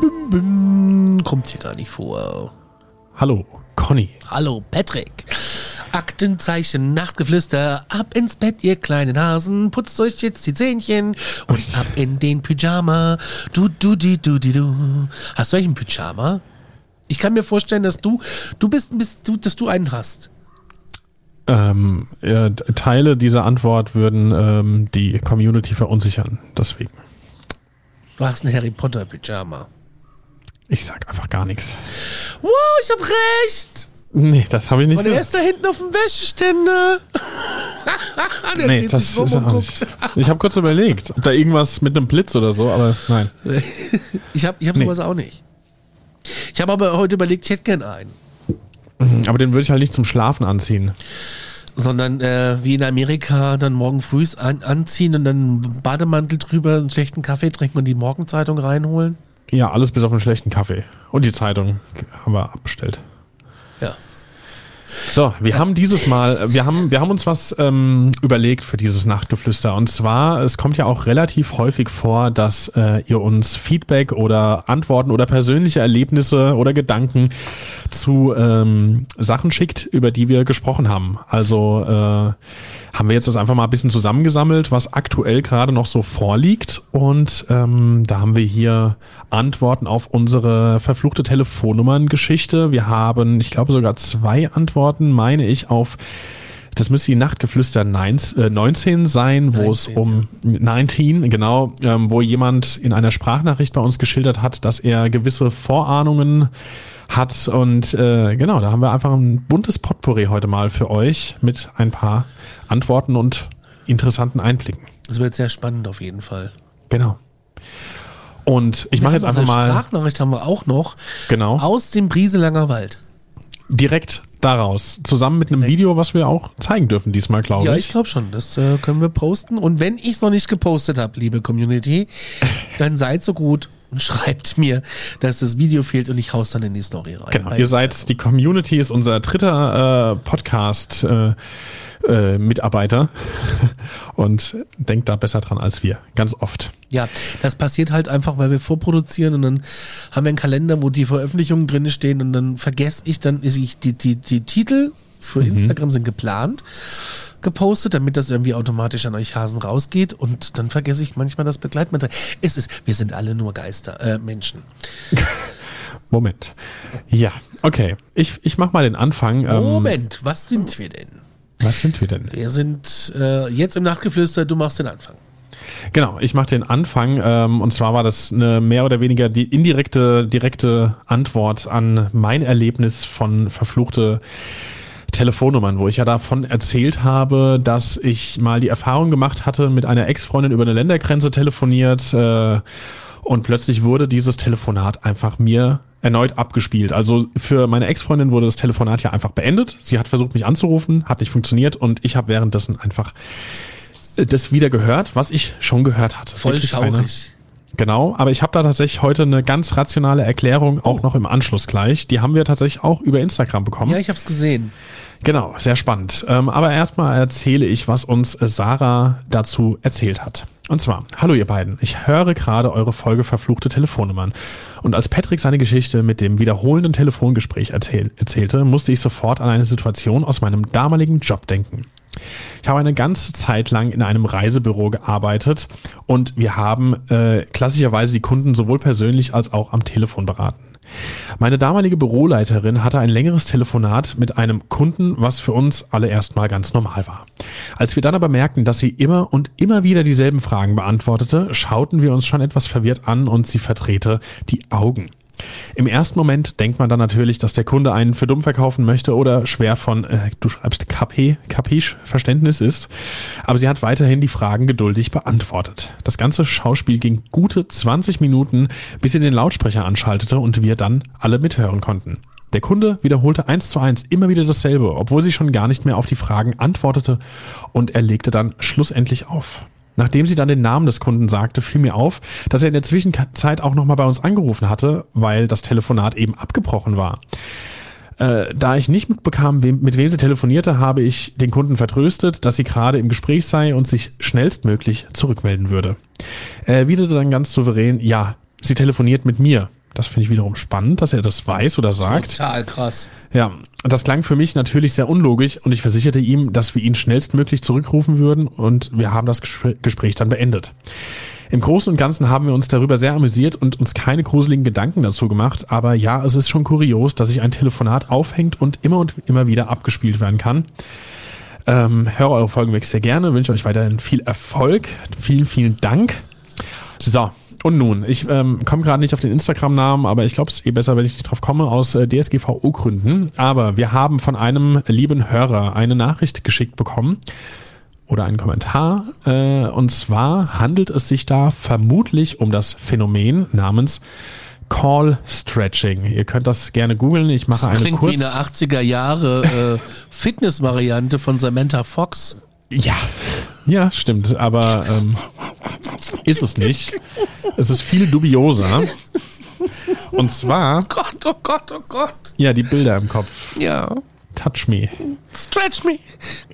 Bim, bim, kommt hier gar nicht vor. Hallo, Conny. Hallo, Patrick. Aktenzeichen, Nachtgeflüster, ab ins Bett, ihr kleinen Hasen, putzt euch jetzt die Zähnchen und ab in den Pyjama. Du, du, di, du, di, du. Hast du eigentlich ein Pyjama? Ich kann mir vorstellen, dass du, du bist, bist du, dass du einen hast. Ähm, ja, Teile dieser Antwort würden ähm, die Community verunsichern. Deswegen. Du hast ein Harry Potter Pyjama. Ich sag einfach gar nichts. Wow, ich hab recht! Nee, das habe ich nicht Und er ist da hinten auf dem Wäscheständer. Der Nee, das ist auch nicht. Ich habe kurz überlegt, ob da irgendwas mit einem Blitz oder so, aber nein. Ich habe ich hab Nee. sowas auch nicht. Ich habe aber heute überlegt, ich hätte gern einen. Aber den würde ich halt nicht zum Schlafen anziehen. Sondern äh, wie in Amerika dann morgen früh an, anziehen und dann einen Bademantel drüber, einen schlechten Kaffee trinken und die Morgenzeitung reinholen. Ja, alles bis auf einen schlechten Kaffee. Und die Zeitung haben wir abbestellt. Ja. So, wir haben dieses Mal, wir haben, wir haben uns was ähm, überlegt für dieses Nachtgeflüster. Und zwar, es kommt ja auch relativ häufig vor, dass äh, ihr uns Feedback oder Antworten oder persönliche Erlebnisse oder Gedanken zu ähm, Sachen schickt, über die wir gesprochen haben. Also äh, haben wir jetzt das einfach mal ein bisschen zusammengesammelt, was aktuell gerade noch so vorliegt. Und ähm, da haben wir hier Antworten auf unsere verfluchte Telefonnummern-Geschichte. Wir haben, ich glaube, sogar zwei Antworten, meine ich, auf das müsste die Nachtgeflüster 19, äh, 19 sein, wo es 19, um 19, genau, ähm, wo jemand in einer Sprachnachricht bei uns geschildert hat, dass er gewisse Vorahnungen hat. Und äh, genau, da haben wir einfach ein buntes Potpourri heute mal für euch mit ein paar Antworten und interessanten Einblicken. Das wird sehr spannend auf jeden Fall. Genau. Und ich mache jetzt einfach eine mal Sprachnachricht haben wir auch noch. Genau. Aus dem Brieselanger Wald. direkt daraus, zusammen mit einem Video, was wir auch zeigen dürfen diesmal, glaube Ja, ich. ich glaube schon. Das äh, können wir posten. Und wenn ich es noch nicht gepostet habe, liebe Community, dann seid so gut und schreibt mir, dass das Video fehlt und ich hau's dann in die Story rein. Genau, ihr seid, die Community ist unser dritter äh, Podcast äh, äh, Mitarbeiter und denkt da besser dran als wir, ganz oft. Ja, das passiert halt einfach, weil wir vorproduzieren und dann haben wir einen Kalender, wo die Veröffentlichungen drin stehen und dann vergesse ich, dann ist ich, die, die, die Titel für Mhm. Instagram sind geplant, gepostet, damit das irgendwie automatisch an euch Hasen rausgeht und dann vergesse ich manchmal das Begleitmaterial. Es ist, wir sind alle nur Geister, äh, Menschen. Moment. Ja, okay. Ich, ich mach mal den Anfang. Ähm, Moment, was sind wir denn? Was sind wir denn? Wir sind äh, jetzt im Nachtgeflüster, du machst den Anfang. Genau, ich mache den Anfang ähm, und zwar war das eine mehr oder weniger die indirekte, direkte Antwort an mein Erlebnis von verfluchte Telefonnummern, wo ich ja davon erzählt habe, dass ich mal die Erfahrung gemacht hatte, mit einer Ex-Freundin über eine Ländergrenze telefoniert äh, und plötzlich wurde dieses Telefonat einfach mir erneut abgespielt. Also für meine Ex-Freundin wurde das Telefonat ja einfach beendet. Sie hat versucht, mich anzurufen, hat nicht funktioniert und ich habe währenddessen einfach äh, das wieder gehört, was ich schon gehört hatte. Voll Wirklich schaurig. Genau, aber ich habe da tatsächlich heute eine ganz rationale Erklärung auch noch im Anschluss gleich. Die haben wir tatsächlich auch über Instagram bekommen. Ja, ich hab's gesehen. Genau, sehr spannend. Ähm, aber erstmal erzähle ich, was uns Sarah dazu erzählt hat. Und zwar, hallo ihr beiden, ich höre gerade eure Folge Verfluchte Telefonnummern. Und als Patrick seine Geschichte mit dem wiederholenden Telefongespräch erzähl erzählte, musste ich sofort an eine Situation aus meinem damaligen Job denken. Ich habe eine ganze Zeit lang in einem Reisebüro gearbeitet und wir haben äh, klassischerweise die Kunden sowohl persönlich als auch am Telefon beraten. Meine damalige Büroleiterin hatte ein längeres Telefonat mit einem Kunden, was für uns alle erstmal ganz normal war. Als wir dann aber merkten, dass sie immer und immer wieder dieselben Fragen beantwortete, schauten wir uns schon etwas verwirrt an und sie verdrehte die Augen. Im ersten Moment denkt man dann natürlich, dass der Kunde einen für dumm verkaufen möchte oder schwer von, äh, du schreibst KP, Kapisch, Verständnis ist. Aber sie hat weiterhin die Fragen geduldig beantwortet. Das ganze Schauspiel ging gute 20 Minuten, bis sie den Lautsprecher anschaltete und wir dann alle mithören konnten. Der Kunde wiederholte eins zu eins immer wieder dasselbe, obwohl sie schon gar nicht mehr auf die Fragen antwortete und er legte dann schlussendlich auf. Nachdem sie dann den Namen des Kunden sagte, fiel mir auf, dass er in der Zwischenzeit auch nochmal bei uns angerufen hatte, weil das Telefonat eben abgebrochen war. Äh, da ich nicht mitbekam, wem, mit wem sie telefonierte, habe ich den Kunden vertröstet, dass sie gerade im Gespräch sei und sich schnellstmöglich zurückmelden würde. Er erwiderte dann ganz souverän, ja, sie telefoniert mit mir. Das finde ich wiederum spannend, dass er das weiß oder sagt. Total krass. Ja, das klang für mich natürlich sehr unlogisch und ich versicherte ihm, dass wir ihn schnellstmöglich zurückrufen würden und wir haben das Gespräch dann beendet. Im Großen und Ganzen haben wir uns darüber sehr amüsiert und uns keine gruseligen Gedanken dazu gemacht, aber ja, es ist schon kurios, dass sich ein Telefonat aufhängt und immer und immer wieder abgespielt werden kann. Ähm, höre eure Folgen weg sehr gerne, wünsche euch weiterhin viel Erfolg. Vielen, vielen Dank. So, und nun, ich ähm, komme gerade nicht auf den Instagram-Namen, aber ich glaube, es ist eh besser, wenn ich nicht drauf komme, aus äh, DSGVO-Gründen. Aber wir haben von einem lieben Hörer eine Nachricht geschickt bekommen oder einen Kommentar. Äh, und zwar handelt es sich da vermutlich um das Phänomen namens Call Stretching. Ihr könnt das gerne googeln. Ich mache das eine kurz. Wie eine 80er Jahre äh, Fitness-Variante von Samantha Fox. Ja, ja, stimmt. Aber ähm, ist es nicht. Es ist viel dubioser. Und zwar. Oh Gott, oh Gott, oh Gott. Ja, die Bilder im Kopf. Ja. Touch me. Stretch me.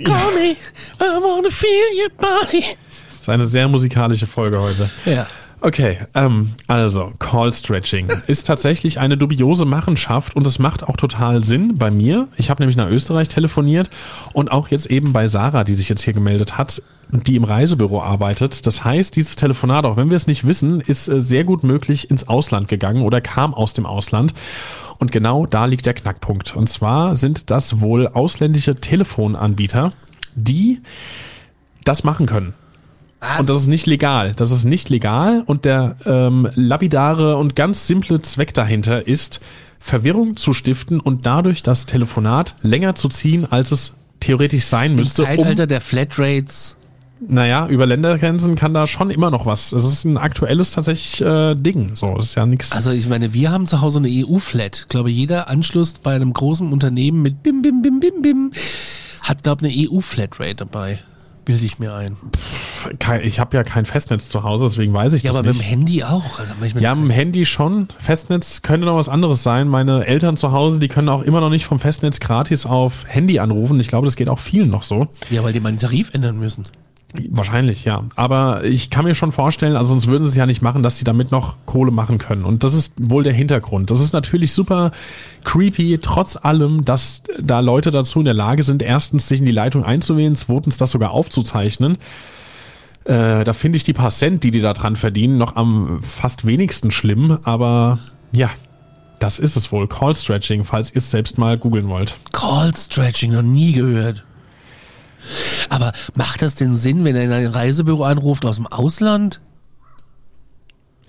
Call ja. me. I wanna feel your body. Das ist eine sehr musikalische Folge heute. Ja. Okay, ähm, also Call Stretching ist tatsächlich eine dubiose Machenschaft und es macht auch total Sinn bei mir. Ich habe nämlich nach Österreich telefoniert und auch jetzt eben bei Sarah, die sich jetzt hier gemeldet hat, die im Reisebüro arbeitet. Das heißt, dieses Telefonat, auch wenn wir es nicht wissen, ist äh, sehr gut möglich ins Ausland gegangen oder kam aus dem Ausland. Und genau da liegt der Knackpunkt. Und zwar sind das wohl ausländische Telefonanbieter, die das machen können. Was? Und das ist nicht legal. Das ist nicht legal. Und der ähm, lapidare und ganz simple Zweck dahinter ist, Verwirrung zu stiften und dadurch das Telefonat länger zu ziehen, als es theoretisch sein müsste. Im Zeitalter um, der Flatrates. Naja, über Ländergrenzen kann da schon immer noch was. Es ist ein aktuelles tatsächlich äh, Ding. So, ist ja nichts. Also ich meine, wir haben zu Hause eine EU-Flat. Ich glaube, jeder Anschluss bei einem großen Unternehmen mit Bim Bim Bim Bim Bim hat, glaube ich, eine EU-Flatrate dabei bilde ich mir ein. Ich habe ja kein Festnetz zu Hause, deswegen weiß ich ja, das nicht. Ja, aber mit dem Handy auch. Also ja, mit dem Handy schon. Festnetz könnte noch was anderes sein. Meine Eltern zu Hause, die können auch immer noch nicht vom Festnetz gratis auf Handy anrufen. Ich glaube, das geht auch vielen noch so. Ja, weil die meinen Tarif ändern müssen. Wahrscheinlich, ja. Aber ich kann mir schon vorstellen, also sonst würden sie es ja nicht machen, dass sie damit noch Kohle machen können. Und das ist wohl der Hintergrund. Das ist natürlich super creepy, trotz allem, dass da Leute dazu in der Lage sind, erstens sich in die Leitung einzuwählen, zweitens das sogar aufzuzeichnen. Äh, da finde ich die paar Cent, die die da dran verdienen, noch am fast wenigsten schlimm. Aber ja, das ist es wohl. Call Stretching, falls ihr es selbst mal googeln wollt. Call Stretching, noch nie gehört. Aber macht das denn Sinn, wenn er in ein Reisebüro anruft aus dem Ausland?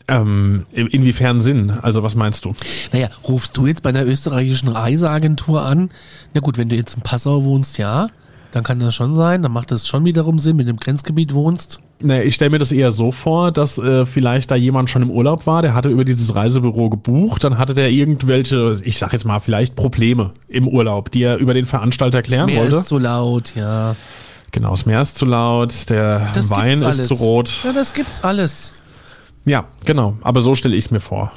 Ähm, inwiefern Sinn? Also was meinst du? Naja, rufst du jetzt bei einer österreichischen Reiseagentur an? Na gut, wenn du jetzt in Passau wohnst, ja, dann kann das schon sein. Dann macht das schon wiederum Sinn, wenn du im Grenzgebiet wohnst. Nee, ich stelle mir das eher so vor, dass äh, vielleicht da jemand schon im Urlaub war, der hatte über dieses Reisebüro gebucht, dann hatte der irgendwelche, ich sag jetzt mal, vielleicht Probleme im Urlaub, die er über den Veranstalter klären das Meer wollte. ist zu laut, ja. Genau, das Meer ist zu laut, der das Wein ist zu rot. Ja, das gibt's alles. Ja, genau, aber so stelle ich es mir vor.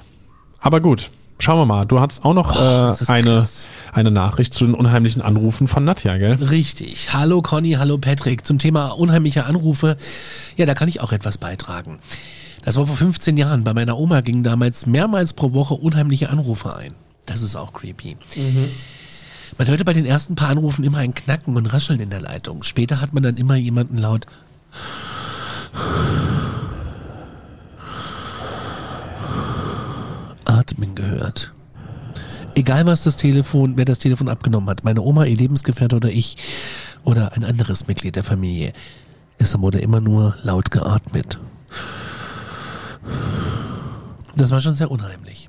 Aber gut, Schauen wir mal, du hast auch noch oh, äh, eine, eine Nachricht zu den unheimlichen Anrufen von Nadja, gell? Richtig. Hallo Conny, hallo Patrick. Zum Thema unheimliche Anrufe, ja, da kann ich auch etwas beitragen. Das war vor 15 Jahren. Bei meiner Oma gingen damals mehrmals pro Woche unheimliche Anrufe ein. Das ist auch creepy. Mhm. Man hörte bei den ersten paar Anrufen immer ein Knacken und Rascheln in der Leitung. Später hat man dann immer jemanden laut Atmen gehört. Egal was das Telefon, wer das Telefon abgenommen hat, meine Oma, ihr Lebensgefährte oder ich oder ein anderes Mitglied der Familie, es wurde immer nur laut geatmet. Das war schon sehr unheimlich.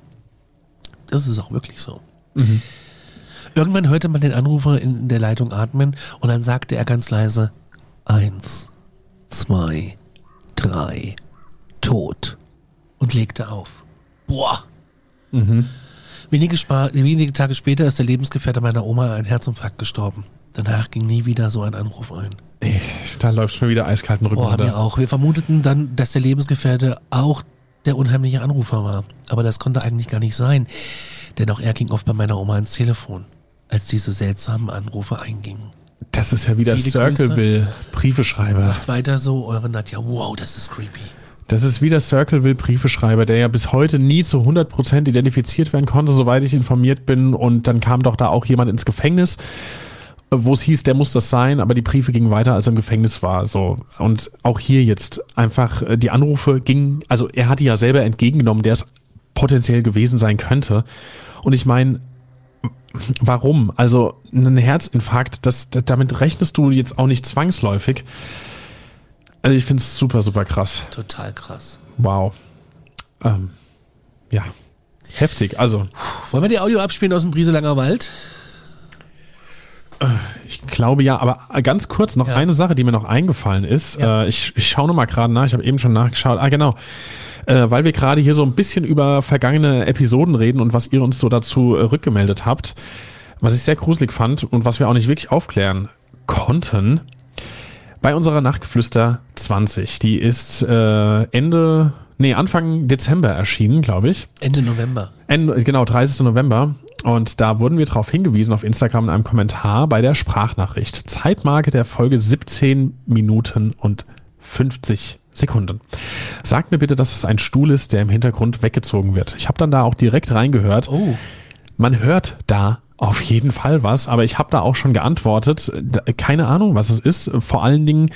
Das ist auch wirklich so. Irgendwann hörte man den Anrufer in der Leitung atmen und dann sagte er ganz leise, eins, zwei, drei, tot und legte auf. Boah. Wenige, Spa wenige Tage später ist der Lebensgefährte meiner Oma an einem Herzinfarkt gestorben. Danach ging nie wieder so ein Anruf ein. Da läuft mir wieder eiskalten Rücken Oh, mir auch. Wir vermuteten dann, dass der Lebensgefährte auch der unheimliche Anrufer war. Aber das konnte eigentlich gar nicht sein. Denn auch er ging oft bei meiner Oma ins Telefon, als diese seltsamen Anrufe eingingen. Das ist ja wieder Viele Circleville Briefeschreiber. Macht weiter so, eure Nadja. Wow, das ist creepy. Das ist wieder Circleville Briefeschreiber, der ja bis heute nie zu 100% identifiziert werden konnte, soweit ich informiert bin. Und dann kam doch da auch jemand ins Gefängnis, wo es hieß, der muss das sein, aber die Briefe gingen weiter, als er im Gefängnis war. So. Und auch hier jetzt einfach, äh, die Anrufe gingen, also er hat die ja selber entgegengenommen, der es potenziell gewesen sein könnte. Und ich meine, warum? Also ein Herzinfarkt, das, damit rechnest du jetzt auch nicht zwangsläufig. Also ich finde es super, super krass. Total krass. Wow. Ähm, ja. Heftig. Also, Wollen wir die Audio abspielen aus dem Brieselanger Wald? ich glaube ja, aber ganz kurz noch Ja. eine Sache, die mir noch eingefallen ist. Ja. Äh, ich, ich schaue noch mal gerade nach, ich habe eben schon nachgeschaut. Ah, genau. Äh, weil wir gerade hier so ein bisschen über vergangene Episoden reden und was ihr uns so dazu äh, rückgemeldet habt. Was ich sehr gruselig fand und was wir auch nicht wirklich aufklären konnten. Bei unserer Nachtgeflüster 20, die ist äh, Ende, nee, Anfang Dezember erschienen, glaube ich. Ende November. Ende, genau, 30. November. Und da wurden wir darauf hingewiesen auf Instagram in einem Kommentar bei der Sprachnachricht. Zeitmarke der Folge 17 Minuten und 50 Sekunden. Sagt mir bitte, dass es ein Stuhl ist, der im Hintergrund weggezogen wird. Ich habe dann da auch direkt reingehört. Oh. Man hört da auf jeden Fall was, aber ich habe da auch schon geantwortet. Keine Ahnung, was es ist. Vor allen Dingen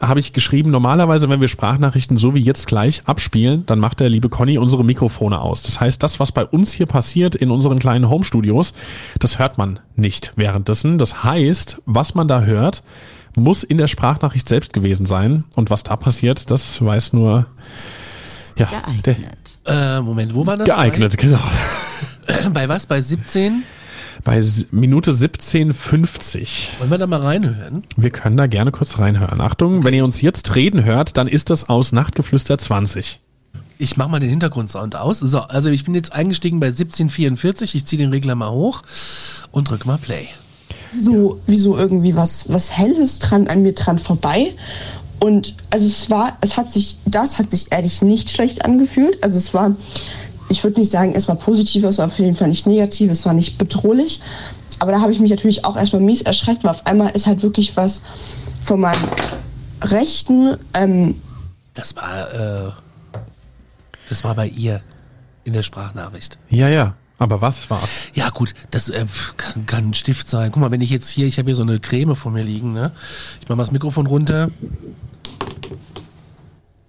habe ich geschrieben, normalerweise, wenn wir Sprachnachrichten so wie jetzt gleich abspielen, dann macht der liebe Conny unsere Mikrofone aus. Das heißt, das, was bei uns hier passiert in unseren kleinen Home-Studios, das hört man nicht währenddessen. Das heißt, was man da hört, muss in der Sprachnachricht selbst gewesen sein. Und was da passiert, das weiß nur ja, der, geeignet. Äh, Moment, wo war das? geeignet, genau. Bei, bei was? Bei 17? Bei Minute 17,50. Wollen wir da mal reinhören? Wir können da gerne kurz reinhören. Achtung, wenn ihr uns jetzt reden hört, dann ist das aus Nachtgeflüster 20. Ich mach mal den Hintergrundsound aus. So, also ich bin jetzt eingestiegen bei 1744. Ich ziehe den Regler mal hoch und drück mal Play. so, wie so irgendwie was, was Helles dran an mir dran vorbei. Und also es war, es hat sich, das hat sich ehrlich nicht schlecht angefühlt. Also es war, ich würde nicht sagen, erstmal positiv, es war auf jeden Fall nicht negativ, es war nicht bedrohlich. Aber da habe ich mich natürlich auch erstmal mies erschreckt, weil auf einmal ist halt wirklich was von meinem rechten, ähm, Das war, äh, das war bei ihr in der Sprachnachricht. Ja, ja. Aber was war's? Ja gut, das äh, kann, kann ein Stift sein. Guck mal, wenn ich jetzt hier, ich habe hier so eine Creme vor mir liegen, ne? Ich mache mal das Mikrofon runter.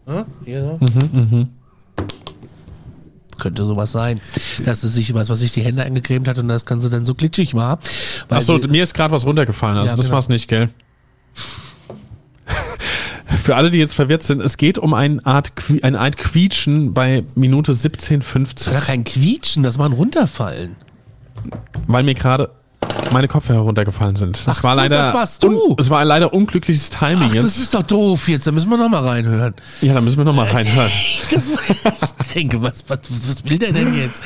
Ja, hier so. Könnte sowas sein, dass es sich was, was sich die Hände eingecremt hat und das Ganze dann so glitschig war. Achso, mir ist gerade was runtergefallen. Also Ja, das genau. war's nicht, gell? Für alle, die jetzt verwirrt sind, es geht um eine Art, eine Art Quietschen bei Minute das war 17,50. kein Quietschen, das war ein Runterfallen. Weil mir gerade meine Kopfhörer runtergefallen sind. Das Ach war so, leider, das warst du. es war leider unglückliches Timing Ach, jetzt. das ist doch doof jetzt, da müssen wir nochmal reinhören. ja, da müssen wir nochmal reinhören. Das ich denke, was, was, was will der denn jetzt?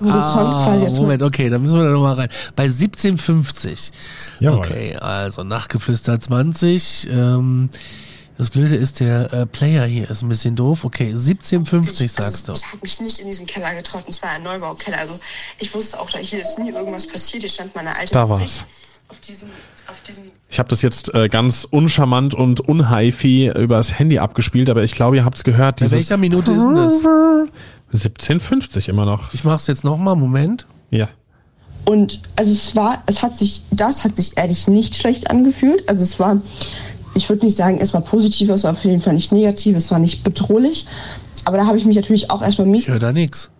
Mal- Moment, okay, da müssen wir da nochmal rein. Bei 1750. Jawohl. Okay, also Nachgeflüster 20. Ähm, das Blöde ist, der äh, Player hier ist ein bisschen doof. Okay, 1750 sagst du. Ich habe mich nicht in diesen Keller getroffen, es war ein Neubaukeller. Also ich wusste auch, da hier ist nie irgendwas passiert. Hier stand meine alte Da war's. Auf diesem, auf diesem Ich habe das jetzt äh, ganz uncharmant und unhaifi übers Handy abgespielt, aber ich glaube, ihr habt's gehört. Bei Dieses welcher Minute ist denn das? 17,50 immer noch. Ich mach's jetzt nochmal, Moment. Ja. Und also es war, es hat sich, das hat sich ehrlich nicht schlecht angefühlt. Also es war, ich würde nicht sagen, erstmal positiv, es war auf jeden Fall nicht negativ, es war nicht bedrohlich. Aber da habe ich mich natürlich auch erstmal mies Ich höre da nichts.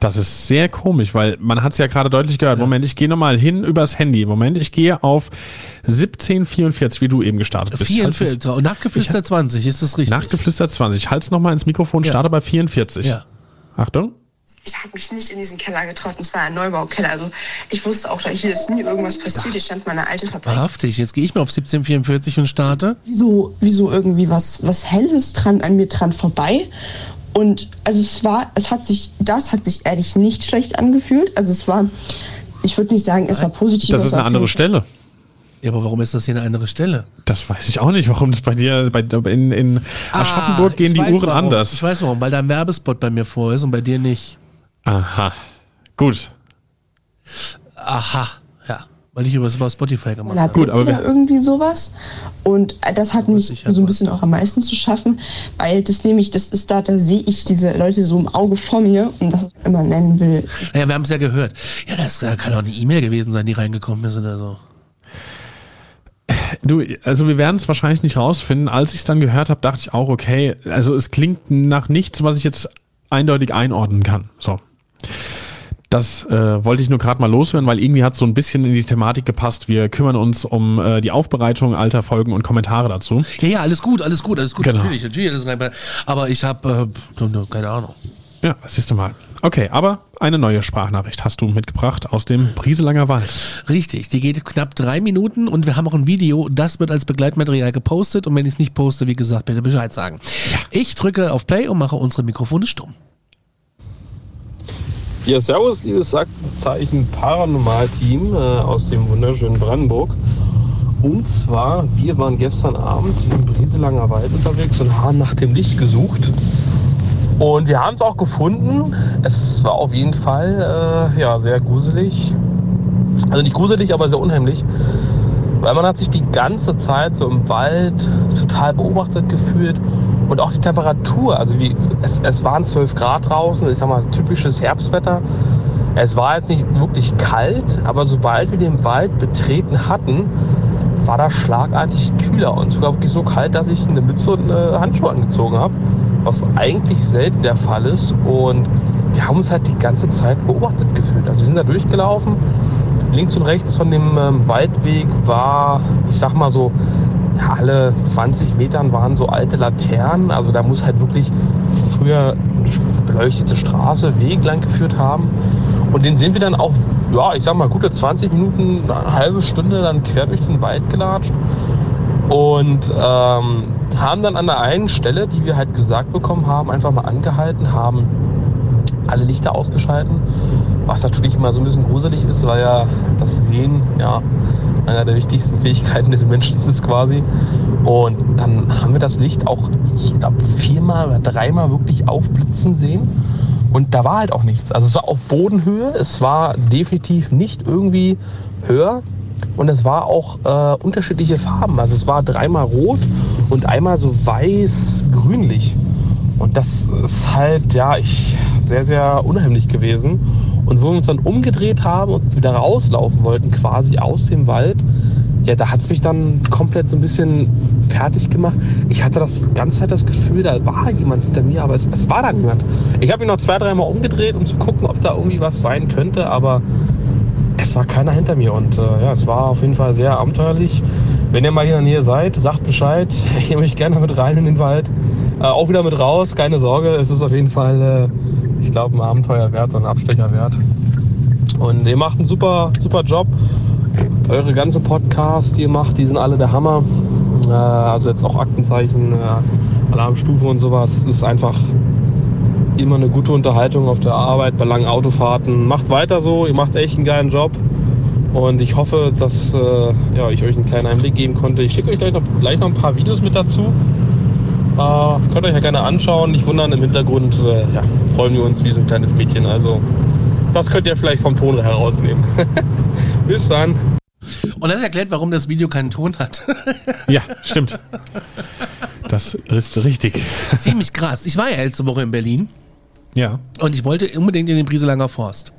Das ist sehr komisch, weil man hat es ja gerade deutlich gehört. Moment, ich gehe nochmal hin übers Handy. Moment, ich gehe auf 1744, wie du eben gestartet bist. 44. Und Nachgeflüster 20, ist das richtig? Nachgeflüstert 20. Halt's nochmal ins Mikrofon, Ja. starte bei 44. Ja. Achtung. Ich habe mich nicht in diesen Keller getraut, und zwar ein Neubaukeller. Also ich wusste auch, da hier ist nie irgendwas passiert. Hier stand meine alte Fabrik. Wahrhaftig. Jetzt gehe ich mal auf 1744 und starte. Wieso, wieso irgendwie was, was Helles dran an mir dran vorbei? Und also es war, es hat sich, das hat sich ehrlich nicht schlecht angefühlt. Also es war, ich würde nicht sagen, es war positiv. Das ist es war eine andere Stelle. Ja, aber warum ist das hier eine andere Stelle? Das weiß ich auch nicht, warum das bei dir, bei, in, in Aschaffenburg Ah, gehen die Uhren warum. anders. Ich weiß warum, weil da ein Werbespot bei mir vor ist und bei dir nicht. Aha. Gut. Aha, ja. Weil ich über über Spotify gemacht habe. Gut, aber oder wir- irgendwie sowas. Und das hat mich sicher so ein bisschen auch am meisten zu schaffen, weil das nämlich, das ist da, da sehe ich diese Leute so im Auge vor mir und das ich immer nennen will. Naja, wir haben es ja gehört. Ja, das kann auch eine E-Mail gewesen sein, die reingekommen ist oder so. Du, also wir werden es wahrscheinlich nicht rausfinden. Als ich es dann gehört habe, dachte ich auch, okay, also es klingt nach nichts, was ich jetzt eindeutig einordnen kann. So. Das äh, wollte ich nur gerade mal loswerden, weil irgendwie hat so ein bisschen in die Thematik gepasst. Wir kümmern uns um äh, die Aufbereitung alter Folgen und Kommentare dazu. Ja, ja, alles gut, alles gut, alles gut. Genau. Natürlich, natürlich. Ist rein, aber ich habe, äh, keine Ahnung. Ja, siehst du mal. Okay, aber eine neue Sprachnachricht hast du mitgebracht aus dem Brieselanger Wald. Richtig, die geht knapp drei Minuten und wir haben auch ein Video, das wird als Begleitmaterial gepostet und wenn ich es nicht poste, wie gesagt, bitte Bescheid sagen. Ich drücke auf Play und mache unsere Mikrofone stumm. Ja, servus, liebes Zeichen Paranormal-Team äh, aus dem wunderschönen Brandenburg. Und zwar, wir waren gestern Abend im Brieselanger Wald unterwegs und haben nach dem Licht gesucht. Und wir haben es auch gefunden. Es war auf jeden Fall äh, ja, sehr gruselig. Also nicht gruselig, aber sehr unheimlich. Weil man hat sich die ganze Zeit so im Wald total beobachtet gefühlt. Und auch die Temperatur, also wie, es, es waren 12 Grad draußen, ich sag mal, typisches Herbstwetter. Es war jetzt nicht wirklich kalt, aber sobald wir den Wald betreten hatten, war das schlagartig kühler und sogar wirklich so kalt, dass ich eine Mütze und eine Handschuhe angezogen habe, was eigentlich selten der Fall ist. Und wir haben uns halt die ganze Zeit beobachtet gefühlt. Also wir sind da durchgelaufen. Links und rechts von dem ähm, Waldweg war, ich sag mal so, ja, alle 20 Metern waren so alte Laternen. Also da muss halt wirklich früher eine beleuchtete Straße, Weg lang geführt haben. Und den sind wir dann auch, ja, ich sag mal, gute 20 Minuten, eine halbe Stunde dann quer durch den Wald gelatscht. Und ähm, haben dann an der einen Stelle, die wir halt gesagt bekommen haben, einfach mal angehalten, haben alle Lichter ausgeschalten. Was natürlich immer so ein bisschen gruselig ist, weil ja das Sehen ja einer der wichtigsten Fähigkeiten des Menschen ist quasi. Und dann haben wir das Licht auch, ich glaube, viermal oder dreimal wirklich aufblitzen sehen. Und da war halt auch nichts. Also es war auf Bodenhöhe, es war definitiv nicht irgendwie höher. Und es war auch äh, unterschiedliche Farben. Also es war dreimal rot und einmal so weiß-grünlich. Und das ist halt, ja, ich, sehr, sehr unheimlich gewesen. Und wo wir uns dann umgedreht haben und wieder rauslaufen wollten, quasi aus dem Wald, ja, da hat es mich dann komplett so ein bisschen fertig gemacht. Ich hatte das ganze Zeit das Gefühl, da war jemand hinter mir, aber es, es war da niemand. Ich habe mich noch zwei, dreimal umgedreht, um zu gucken, ob da irgendwie was sein könnte, aber es war keiner hinter mir und äh, ja, es war auf jeden Fall sehr abenteuerlich. Wenn ihr mal hier in der Nähe seid, sagt Bescheid. Ich nehme euch gerne mit rein in den Wald. Äh, auch wieder mit raus, keine Sorge. Es ist auf jeden Fall, äh, ich glaube, ein Abenteuer wert, so ein Abstecher wert. Und ihr macht einen super, super Job. Eure ganzen Podcasts, die ihr macht, die sind alle der Hammer. Äh, also jetzt auch Aktenzeichen, äh, Alarmstufe und sowas. Es ist einfach immer eine gute Unterhaltung auf der Arbeit, bei langen Autofahrten. Macht weiter so, ihr macht echt einen geilen Job. Und ich hoffe, dass äh, ja, ich euch einen kleinen Einblick geben konnte. Ich schicke euch gleich noch, gleich noch ein paar Videos mit dazu. Äh, könnt ihr euch ja gerne anschauen. Nicht wundern, im Hintergrund äh, ja, freuen wir uns wie so ein kleines Mädchen. Also das könnt ihr vielleicht vom Ton herausnehmen. Bis dann. Und das erklärt, warum das Video keinen Ton hat. Ja, stimmt. Das ist richtig. Ziemlich krass. Ich war ja letzte Woche in Berlin Ja. und ich wollte unbedingt in den Brieselanger Forst.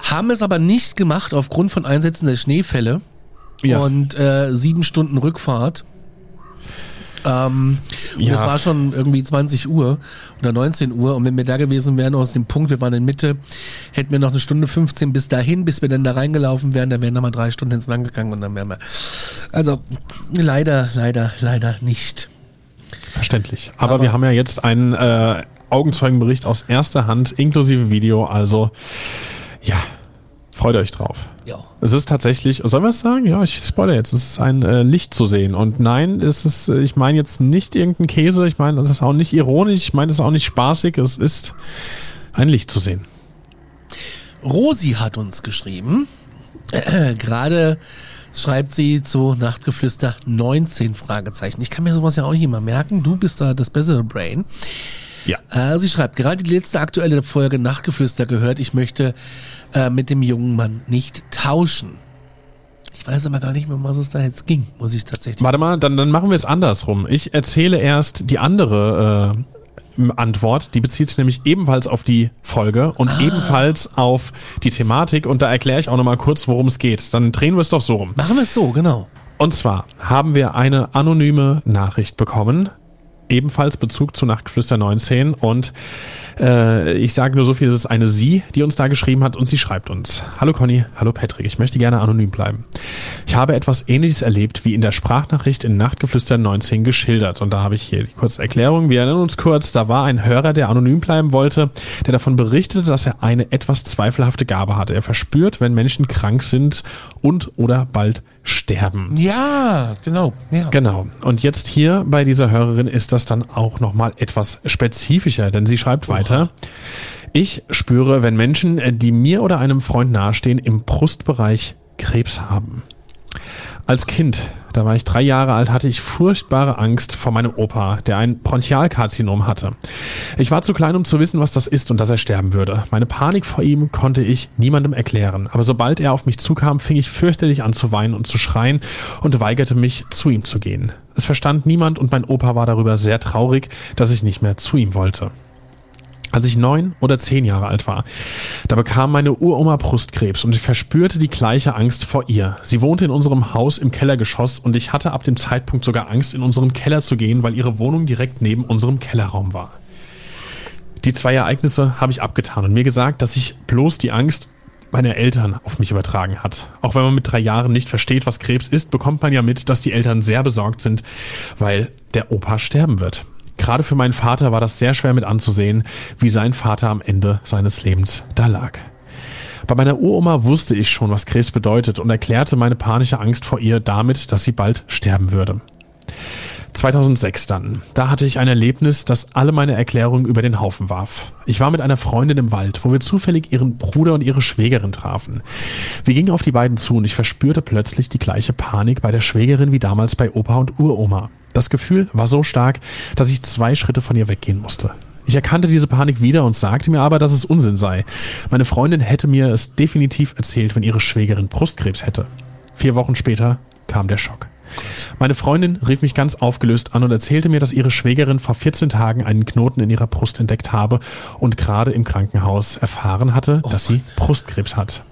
Haben es aber nicht gemacht aufgrund von Einsätzen der Schneefälle Ja. und äh, sieben Stunden Rückfahrt. Ähm, und Ja. es war schon irgendwie 20 Uhr oder 19 Uhr und wenn wir da gewesen wären aus dem Punkt, wir waren in Mitte, hätten wir noch eine Stunde 15 bis dahin, bis wir dann da reingelaufen wären, dann wären noch mal drei Stunden ins Land gegangen und dann wären wir. Also leider, leider, leider nicht. Verständlich. Aber, Aber- wir haben ja jetzt einen äh, Augenzeugenbericht aus erster Hand, inklusive Video. Also, ja, freut euch drauf. Ja. Es ist tatsächlich, sollen wir es sagen? Ja, ich spoilere jetzt. Es ist ein äh, Licht zu sehen. Und nein, es ist, äh, ich meine jetzt nicht irgendein Käse. Ich meine, es ist auch nicht ironisch. Ich meine, es ist auch nicht spaßig. Es ist ein Licht zu sehen. Rosi hat uns geschrieben. Äh, Gerade schreibt sie zu Nachtgeflüster 19 Fragezeichen. Ich kann mir sowas ja auch nicht immer merken. Du bist da das bessere Brain. Ja. Äh, sie schreibt, gerade die letzte aktuelle Folge Nachtgeflüster gehört, ich möchte äh, mit dem jungen Mann nicht tauschen. Ich weiß aber gar nicht mehr, um was es da jetzt ging, muss ich tatsächlich. Warte mal, dann, dann machen wir es andersrum. Ich erzähle erst die andere äh, Antwort. Die bezieht sich nämlich ebenfalls auf die Folge und ebenfalls auf die Thematik. Und da erkläre ich auch nochmal kurz, worum es geht. Dann drehen wir es doch so rum. Machen wir es so, genau. Und zwar haben wir eine anonyme Nachricht bekommen, ebenfalls Bezug zu Nachtflüster 19 und äh, ich sage nur so viel, es ist eine Sie, die uns da geschrieben hat und sie schreibt uns. Hallo Conny, hallo Patrick, ich möchte gerne anonym bleiben. Ich habe etwas ähnliches erlebt, wie in der Sprachnachricht in Nachtgeflüster 19 geschildert und da habe ich hier die kurze Erklärung. Wir erinnern uns kurz, da war ein Hörer, der anonym bleiben wollte, der davon berichtete, dass er eine etwas zweifelhafte Gabe hatte. Er verspürt, wenn Menschen krank sind und oder bald sterben. Ja, genau. Ja. Genau. Und jetzt hier bei dieser Hörerin ist das dann auch nochmal etwas spezifischer, denn sie schreibt weiter. Ich spüre, wenn Menschen, äh, die mir oder einem Freund nahestehen, im Brustbereich Krebs haben. Als Kind, da war ich drei Jahre alt, hatte ich furchtbare Angst vor meinem Opa, der ein Bronchialkarzinom hatte. Ich war zu klein, um zu wissen, was das ist und dass er sterben würde. Meine Panik vor ihm konnte ich niemandem erklären. Aber sobald er auf mich zukam, fing ich fürchterlich an zu weinen und zu schreien und weigerte mich, zu ihm zu gehen. Es verstand niemand und mein Opa war darüber sehr traurig, dass ich nicht mehr zu ihm wollte. Als ich neun oder zehn Jahre alt war, da bekam meine Uroma Brustkrebs und ich verspürte die gleiche Angst vor ihr. Sie wohnte in unserem Haus im Kellergeschoss und ich hatte ab dem Zeitpunkt sogar Angst, in unseren Keller zu gehen, weil ihre Wohnung direkt neben unserem Kellerraum war. Die zwei Ereignisse habe ich abgetan und mir gesagt, dass ich bloß die Angst meiner Eltern auf mich übertragen hat. Auch wenn man mit drei Jahren nicht versteht, was Krebs ist, bekommt man ja mit, dass die Eltern sehr besorgt sind, weil der Opa sterben wird. Gerade für meinen Vater war das sehr schwer mit anzusehen, wie sein Vater am Ende seines Lebens da lag. Bei meiner Uroma wusste ich schon, was Krebs bedeutet und erklärte meine panische Angst vor ihr damit, dass sie bald sterben würde. 2006 dann. Da hatte ich ein Erlebnis, das alle meine Erklärungen über den Haufen warf. Ich war mit einer Freundin im Wald, wo wir zufällig ihren Bruder und ihre Schwägerin trafen. Wir gingen auf die beiden zu und ich verspürte plötzlich die gleiche Panik bei der Schwägerin wie damals bei Opa und Uroma. Das Gefühl war so stark, dass ich zwei Schritte von ihr weggehen musste. Ich erkannte diese Panik wieder und sagte mir aber, dass es Unsinn sei. Meine Freundin hätte mir es definitiv erzählt, wenn ihre Schwägerin Brustkrebs hätte. Vier Wochen später kam der Schock. Meine Freundin rief mich ganz aufgelöst an und erzählte mir, dass ihre Schwägerin vor 14 Tagen einen Knoten in ihrer Brust entdeckt habe und gerade im Krankenhaus erfahren hatte, dass sie Brustkrebs hat.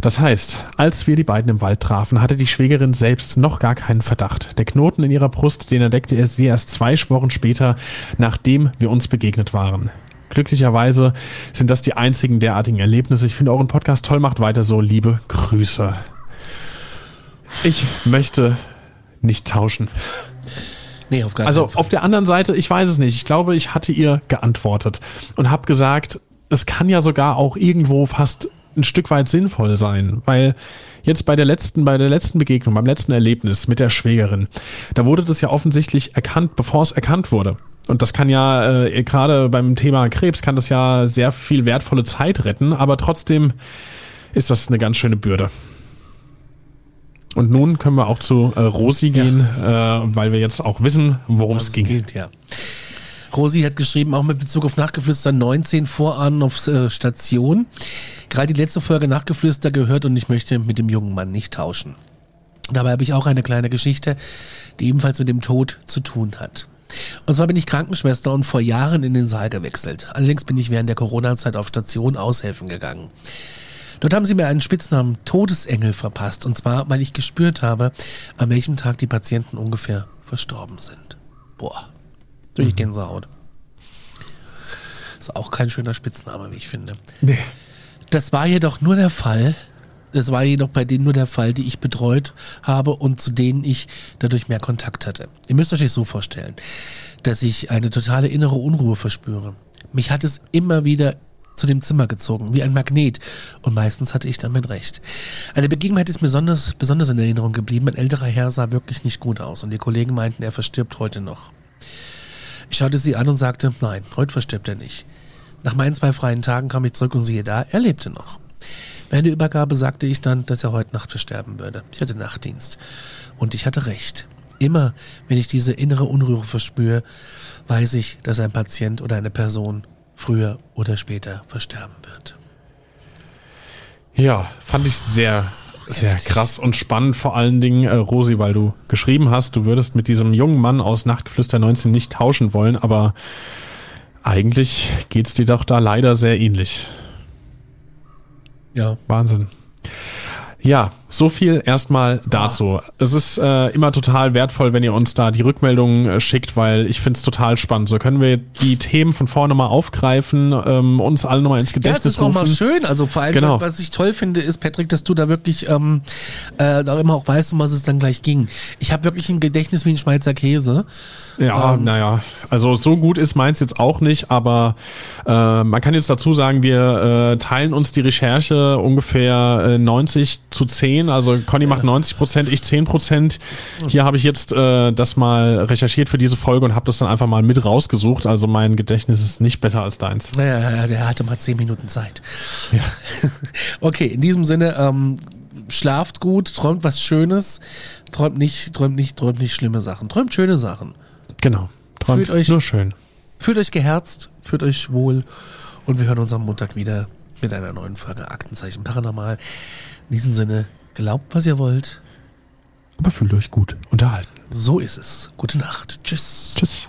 Das heißt, als wir die beiden im Wald trafen, hatte die Schwägerin selbst noch gar keinen Verdacht. Der Knoten in ihrer Brust, den entdeckte er sie erst zwei Wochen später, nachdem wir uns begegnet waren. Glücklicherweise sind das die einzigen derartigen Erlebnisse. Ich finde euren Podcast toll, macht weiter so. Liebe Grüße. Ich möchte nicht tauschen. Nee, auf gar Also auf der anderen Seite, ich weiß es nicht. Ich glaube, ich hatte ihr geantwortet und habe gesagt, es kann ja sogar auch irgendwo fast ein Stück weit sinnvoll sein, weil jetzt bei der letzten, bei der letzten Begegnung, beim letzten Erlebnis mit der Schwägerin, da wurde das ja offensichtlich erkannt, bevor es erkannt wurde. Und das kann ja, äh, gerade beim Thema Krebs, kann das ja sehr viel wertvolle Zeit retten, aber trotzdem ist das eine ganz schöne Bürde. Und nun können wir auch zu äh, Rosi gehen, äh, weil wir jetzt auch wissen, worum es ging. geht, ja. Rosi hat geschrieben, auch mit Bezug auf Nachtgeflüster 19 Vorahnen auf äh, Station. Gerade die letzte Folge Nachtgeflüster gehört und ich möchte mit dem jungen Mann nicht tauschen. Dabei habe ich auch eine kleine Geschichte, die ebenfalls mit dem Tod zu tun hat. Und zwar bin ich Krankenschwester und vor Jahren in den Saal gewechselt. Allerdings bin ich während der Corona-Zeit auf Station aushelfen gegangen. Dort haben sie mir einen Spitznamen Todesengel verpasst. Und zwar, weil ich gespürt habe, an welchem Tag die Patienten ungefähr verstorben sind. Boah, durch Gänsehaut. Ist auch kein schöner Spitzname, wie ich finde. Nee. Das war jedoch nur der Fall, Das war jedoch bei denen nur der Fall, die ich betreut habe und zu denen ich dadurch mehr Kontakt hatte. Ihr müsst euch das so vorstellen, dass ich eine totale innere Unruhe verspüre. Mich hat es immer wieder zu dem Zimmer gezogen, wie ein Magnet. Und meistens hatte ich damit recht. Eine Begebenheit ist mir besonders, besonders in Erinnerung geblieben. Ein älterer Herr sah wirklich nicht gut aus und die Kollegen meinten, er verstirbt heute noch. Ich schaute sie an und sagte, nein, heute verstirbt er nicht. Nach meinen zwei freien Tagen kam ich zurück und siehe da, er lebte noch. Während der Übergabe sagte ich dann, dass er heute Nacht versterben würde. Ich hatte Nachtdienst. Und ich hatte recht. Immer, wenn ich diese innere Unruhe verspüre, weiß ich, dass ein Patient oder eine Person früher oder später versterben wird. Ja, fand ich sehr, sehr Heftig. krass und spannend, vor allen Dingen, äh, Rosi, weil du geschrieben hast, du würdest mit diesem jungen Mann aus Nachtgeflüster 19 nicht tauschen wollen, aber eigentlich geht's dir doch da leider sehr ähnlich. Ja. Wahnsinn. Ja, so viel erstmal dazu. Es ist äh, immer total wertvoll, wenn ihr uns da die Rückmeldungen äh, schickt, weil ich find's total spannend. So können wir die Themen von vorne mal aufgreifen, ähm, uns alle nochmal ins Ja, es Gedächtnis ist auch mal rufen. schön. Also vor allem, Genau. was ich toll finde, ist, Patrick, dass du da wirklich ähm, äh, da immer auch weißt, um was es dann gleich ging. Ich habe wirklich ein Gedächtnis wie ein Schweizer Käse. Ja, Ähm, naja, also so gut ist meins jetzt auch nicht, aber äh, man kann jetzt dazu sagen, wir äh, teilen uns die Recherche ungefähr äh, 90 zu 10. Also Conny macht 90 Prozent, ich 10 Prozent. Hier habe ich jetzt äh, das mal recherchiert für diese Folge und habe das dann einfach mal mit rausgesucht. Also mein Gedächtnis ist nicht besser als deins. Naja, der hatte mal zehn Minuten Zeit. Ja. Okay, in diesem Sinne, ähm, schlaft gut, träumt was Schönes, träumt nicht, träumt nicht, träumt nicht schlimme Sachen, träumt schöne Sachen. Genau. Träumt Fühlt euch- nur schön. Fühlt euch geherzt, fühlt euch wohl und wir hören uns am Montag wieder mit einer neuen Folge Aktenzeichen Paranormal. In diesem Sinne, glaubt, was ihr wollt. Aber fühlt euch gut unterhalten. So ist es. Gute Nacht. Tschüss. Tschüss.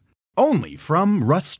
Only from Rust